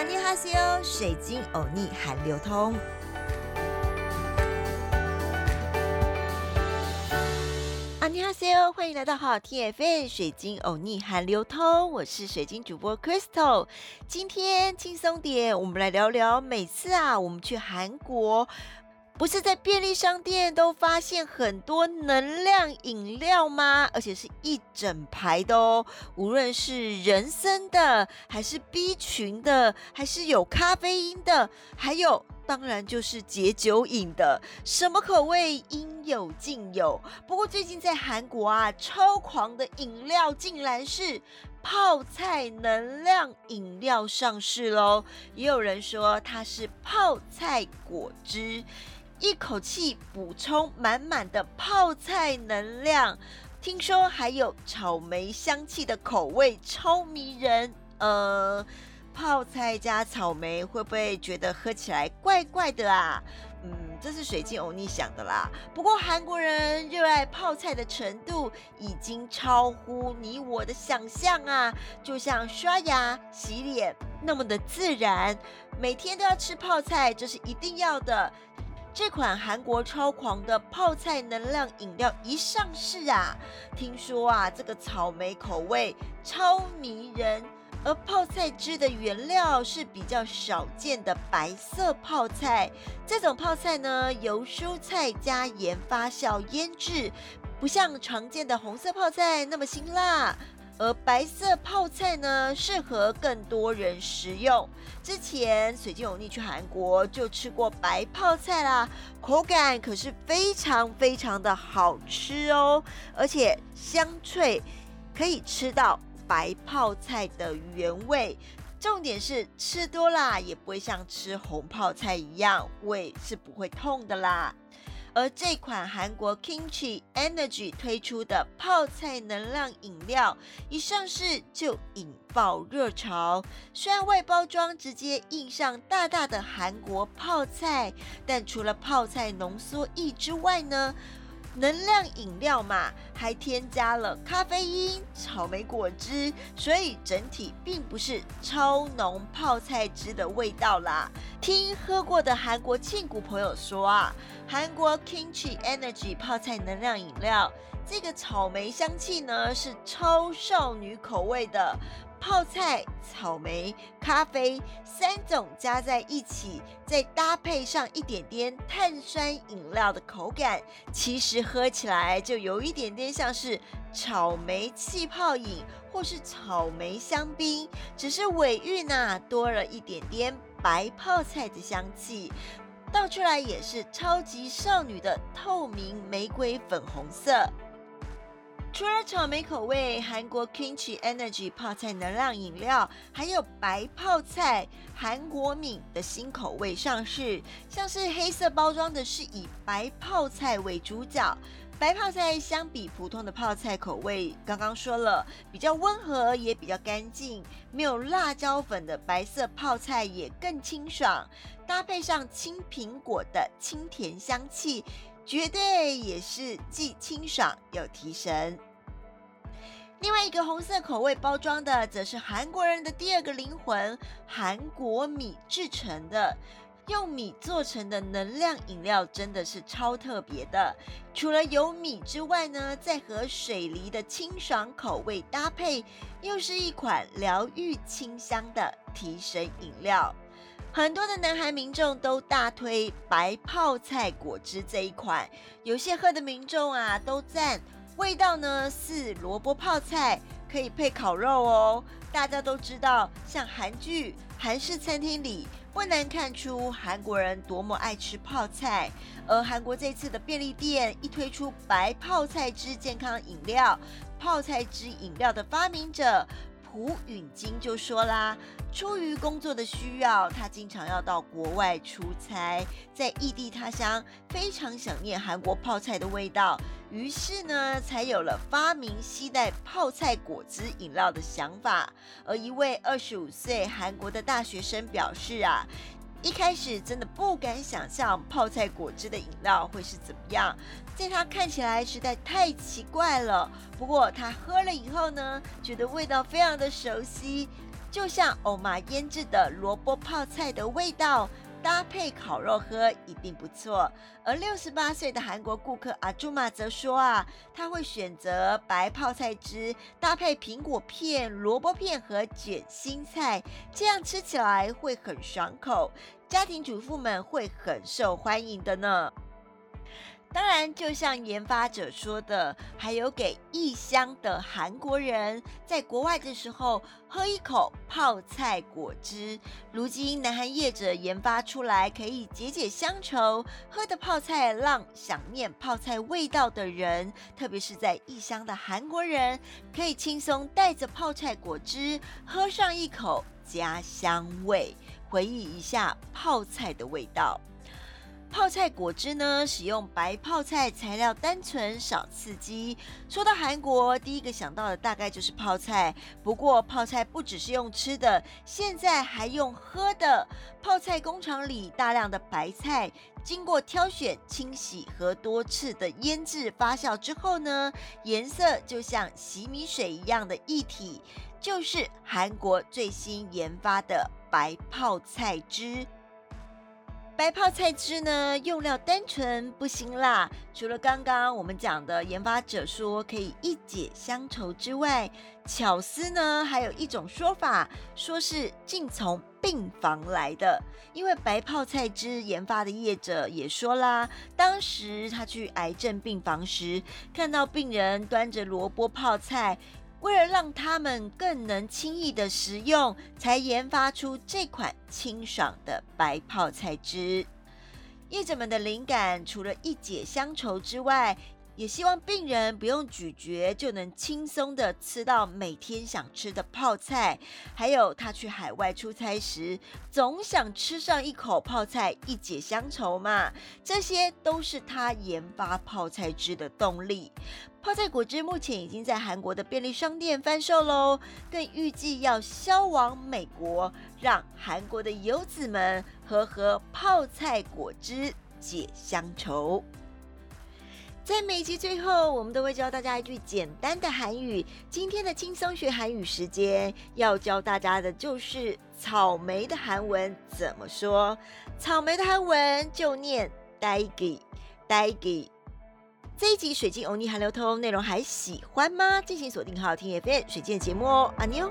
阿尼哈西欧，水晶欧尼韩流通。阿尼哈西欧，欢迎来到好 TFN 水晶欧尼韩流通，我是水晶主播 Crystal。今天轻松点，我们来聊聊。每次啊，我们去韩国。不是在便利商店都发现很多能量饮料吗？而且是一整排的哦，无论是人参的，还是 B 群的，还是有咖啡因的，还有当然就是解酒饮的，什么口味应有尽有。不过最近在韩国啊，超狂的饮料竟然是泡菜能量饮料上市喽，也有人说它是泡菜果汁。一口气补充满满的泡菜能量，听说还有草莓香气的口味，超迷人。呃，泡菜加草莓会不会觉得喝起来怪怪的啊？嗯，这是水晶欧尼想的啦。不过韩国人热爱泡菜的程度已经超乎你我的想象啊！就像刷牙、洗脸那么的自然，每天都要吃泡菜，这是一定要的。这款韩国超狂的泡菜能量饮料一上市啊，听说啊，这个草莓口味超迷人，而泡菜汁的原料是比较少见的白色泡菜。这种泡菜呢，由蔬菜加盐发酵腌制，不像常见的红色泡菜那么辛辣。而白色泡菜呢，适合更多人食用。之前水晶有逆去韩国就吃过白泡菜啦，口感可是非常非常的好吃哦，而且香脆，可以吃到白泡菜的原味。重点是吃多啦，也不会像吃红泡菜一样，胃是不会痛的啦。而这款韩国 Kimchi Energy 推出的泡菜能量饮料一上市就引爆热潮。虽然外包装直接印上大大的韩国泡菜，但除了泡菜浓缩液之外呢？能量饮料嘛，还添加了咖啡因、草莓果汁，所以整体并不是超浓泡菜汁的味道啦。听喝过的韩国庆谷朋友说啊，韩国 Kimchi Energy 泡菜能量饮料，这个草莓香气呢是超少女口味的。泡菜、草莓、咖啡三种加在一起，再搭配上一点点碳酸饮料的口感，其实喝起来就有一点点像是草莓气泡饮或是草莓香槟，只是尾韵呐多了一点点白泡菜的香气，倒出来也是超级少女的透明玫瑰粉红色。除了草莓口味，韩国 Kimchi Energy 泡菜能量饮料，还有白泡菜韩国米的新口味上市。像是黑色包装的是以白泡菜为主角，白泡菜相比普通的泡菜口味，刚刚说了比较温和，也比较干净，没有辣椒粉的白色泡菜也更清爽，搭配上青苹果的清甜香气。绝对也是既清爽又提神。另外一个红色口味包装的，则是韩国人的第二个灵魂——韩国米制成的。用米做成的能量饮料真的是超特别的。除了有米之外呢，再和水梨的清爽口味搭配，又是一款疗愈清香的提神饮料。很多的南韩民众都大推白泡菜果汁这一款，有些喝的民众啊都赞味道呢是萝卜泡菜，可以配烤肉哦。大家都知道，像韩剧、韩式餐厅里，不难看出韩国人多么爱吃泡菜。而韩国这次的便利店一推出白泡菜汁健康饮料，泡菜汁饮料的发明者。胡允金就说啦，出于工作的需要，他经常要到国外出差，在异地他乡非常想念韩国泡菜的味道，于是呢，才有了发明携带泡菜果汁饮料的想法。而一位二十五岁韩国的大学生表示啊。一开始真的不敢想象泡菜果汁的饮料会是怎么样，在它看起来实在太奇怪了。不过他喝了以后呢，觉得味道非常的熟悉，就像欧玛腌制的萝卜泡菜的味道。搭配烤肉喝一定不错。而六十八岁的韩国顾客阿朱玛则说啊，他会选择白泡菜汁搭配苹果片、萝卜片和卷心菜，这样吃起来会很爽口，家庭主妇们会很受欢迎的呢。当然，就像研发者说的，还有给异乡的韩国人在国外的时候喝一口泡菜果汁。如今，南韩业者研发出来可以解解乡愁喝的泡菜，让想念泡菜味道的人，特别是在异乡的韩国人，可以轻松带着泡菜果汁喝上一口家乡味，回忆一下泡菜的味道。泡菜果汁呢，使用白泡菜，材料单纯，少刺激。说到韩国，第一个想到的大概就是泡菜。不过泡菜不只是用吃的，现在还用喝的。泡菜工厂里大量的白菜，经过挑选、清洗和多次的腌制发酵之后呢，颜色就像洗米水一样的液体，就是韩国最新研发的白泡菜汁。白泡菜汁呢，用料单纯不辛辣。除了刚刚我们讲的研发者说可以一解乡愁之外，巧思呢还有一种说法，说是竟从病房来的。因为白泡菜汁研发的业者也说啦，当时他去癌症病房时，看到病人端着萝卜泡菜。为了让他们更能轻易的食用，才研发出这款清爽的白泡菜汁。业者们的灵感，除了一解乡愁之外，也希望病人不用咀嚼就能轻松的吃到每天想吃的泡菜，还有他去海外出差时总想吃上一口泡菜一解乡愁嘛，这些都是他研发泡菜汁的动力。泡菜果汁目前已经在韩国的便利商店贩售喽，更预计要销往美国，让韩国的游子们喝喝泡菜果汁解乡愁。在每集最后，我们都会教大家一句简单的韩语。今天的轻松学韩语时间，要教大家的就是草莓的韩文怎么说。草莓的韩文就念 “dagi”，“dagi”。这一集水晶欧尼韩流通内容还喜欢吗？敬请锁定好听 FM 水晶的节目哦，阿妞。